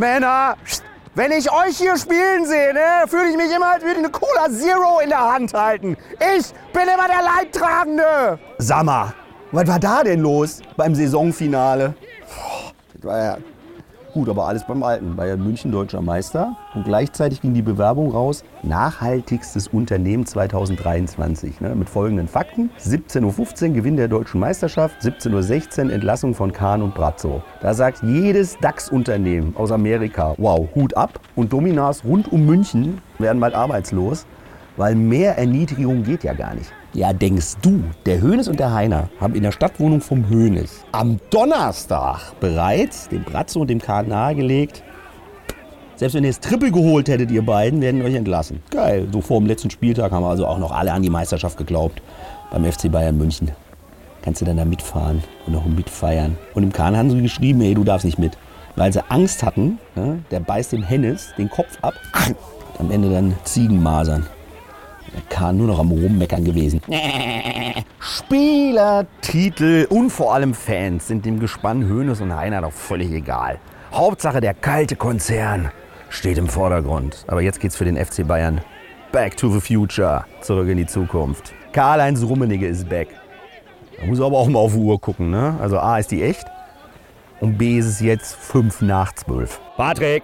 Männer, wenn ich euch hier spielen sehe, ne, fühle ich mich immer, als würde ich eine Cola Zero in der Hand halten. Ich bin immer der Leidtragende. Sag mal, was war da denn los beim Saisonfinale? Das war ja Gut, aber alles beim Alten. Bayern München deutscher Meister und gleichzeitig ging die Bewerbung raus, nachhaltigstes Unternehmen 2023. Ne, mit folgenden Fakten. 17.15 Uhr Gewinn der deutschen Meisterschaft, 17.16 Uhr Entlassung von Kahn und Brazzo. Da sagt jedes DAX-Unternehmen aus Amerika, wow, Hut ab. Und Dominas rund um München werden bald arbeitslos, weil mehr Erniedrigung geht ja gar nicht. Ja, denkst du, der Hönes und der Heiner haben in der Stadtwohnung vom Hönes am Donnerstag bereits dem Bratzo und dem Kahn nahegelegt, selbst wenn ihr das Triple geholt hättet, ihr beiden, werden euch entlassen. Geil. So vor dem letzten Spieltag haben wir also auch noch alle an die Meisterschaft geglaubt beim FC Bayern München. Kannst du dann da mitfahren und noch mitfeiern. Und im Kahn haben sie geschrieben, ey, du darfst nicht mit. Weil sie Angst hatten, ja, der beißt dem Hennes den Kopf ab, am Ende dann Ziegenmasern. Kahn nur noch am Rummeckern gewesen. Spieler, Titel und vor allem Fans sind dem Gespann Hönes und Heiner doch völlig egal. Hauptsache der kalte Konzern steht im Vordergrund. Aber jetzt geht's für den FC Bayern back to the future, zurück in die Zukunft. Karl-Heinz Rummenigge ist back. Da muss aber auch mal auf die Uhr gucken, ne? Also A ist die echt und B ist es jetzt 5 nach 12. Patrick,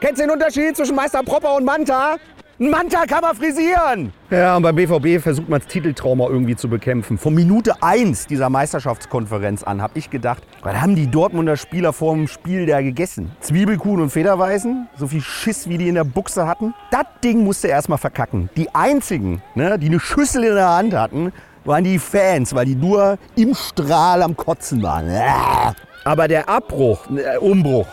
kennst du den Unterschied zwischen Meister Propper und Manta? Ein Manta kann man frisieren. Ja, und beim BVB versucht man das Titeltrauma irgendwie zu bekämpfen. Von Minute 1 dieser Meisterschaftskonferenz an habe ich gedacht, was haben die Dortmunder Spieler vor dem Spiel da gegessen? Zwiebelkuchen und Federweißen? So viel Schiss, wie die in der Buchse hatten? Das Ding musste erstmal verkacken. Die einzigen, ne, die eine Schüssel in der Hand hatten, waren die Fans, weil die nur im Strahl am Kotzen waren. Aber der Abbruch, äh, Umbruch,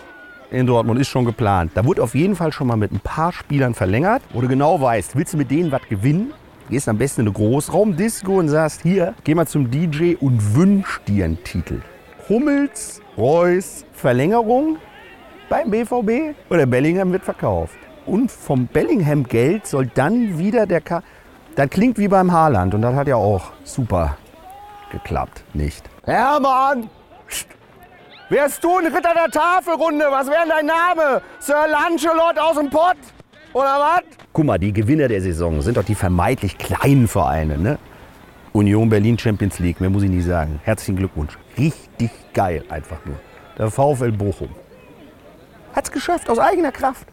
in Dortmund ist schon geplant. Da wurde auf jeden Fall schon mal mit ein paar Spielern verlängert, wo du genau weißt, willst du mit denen was gewinnen? Gehst am besten in eine Großraumdisco und sagst, hier, geh mal zum DJ und wünsch dir einen Titel. Hummels, Reus, Verlängerung beim BVB oder Bellingham wird verkauft. Und vom Bellingham-Geld soll dann wieder der K. Das klingt wie beim Haaland und das hat ja auch super geklappt, nicht? Hermann! Psst. Wärst du ein Ritter der Tafelrunde? Was wäre dein Name? Sir Lancelot aus dem Pott? Oder was? Guck mal, die Gewinner der Saison sind doch die vermeintlich kleinen Vereine, ne? Union Berlin Champions League, mehr muss ich nicht sagen. Herzlichen Glückwunsch. Richtig geil einfach nur. Der VfL Bochum. Hat's geschafft aus eigener Kraft.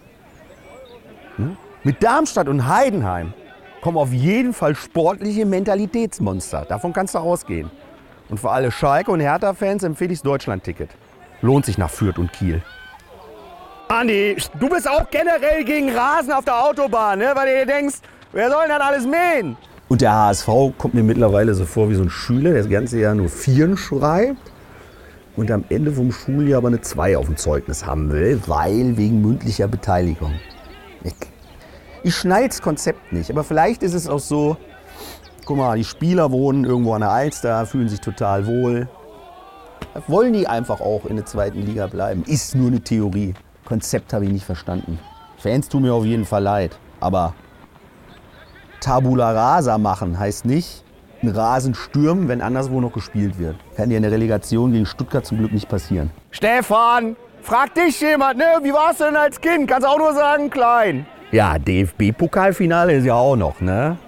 Hm? Mit Darmstadt und Heidenheim kommen auf jeden Fall sportliche Mentalitätsmonster. Davon kannst du ausgehen. Und für alle Schalke- und Hertha-Fans empfehle ich das Deutschland-Ticket. Lohnt sich nach Fürth und Kiel. Andi, du bist auch generell gegen Rasen auf der Autobahn, ne? weil du dir denkst, wer soll denn das alles mähen? Und der HSV kommt mir mittlerweile so vor wie so ein Schüler, der das ganze Jahr nur Vieren schreibt und am Ende vom Schuljahr aber eine 2 auf dem Zeugnis haben will, weil wegen mündlicher Beteiligung. Ich, ich schnall das Konzept nicht, aber vielleicht ist es auch so, guck mal, die Spieler wohnen irgendwo an der Alster, fühlen sich total wohl. Wollen die einfach auch in der zweiten Liga bleiben? Ist nur eine Theorie. Konzept habe ich nicht verstanden. Fans tun mir auf jeden Fall leid. Aber Tabula Rasa machen heißt nicht, einen Rasen stürmen, wenn anderswo noch gespielt wird. Kann dir in der Relegation gegen Stuttgart zum Glück nicht passieren. Stefan, frag dich jemand, ne? Wie warst du denn als Kind? Kannst auch nur sagen, klein. Ja, DFB-Pokalfinale ist ja auch noch, ne?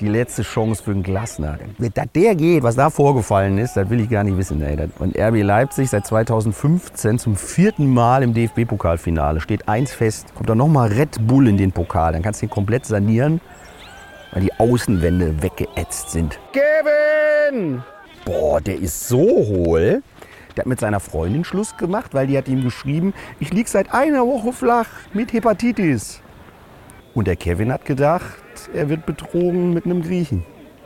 Die letzte Chance für den Glasner. Dass der geht, was da vorgefallen ist, das will ich gar nicht wissen. Ey. Und RB Leipzig seit 2015 zum vierten Mal im DFB-Pokalfinale. Steht eins fest. Kommt dann nochmal Red Bull in den Pokal. Dann kannst du den komplett sanieren, weil die Außenwände weggeätzt sind. Kevin! Boah, der ist so hohl. Der hat mit seiner Freundin Schluss gemacht, weil die hat ihm geschrieben, ich lieg seit einer Woche flach mit Hepatitis. Und der Kevin hat gedacht, er wird betrogen mit einem Griechen.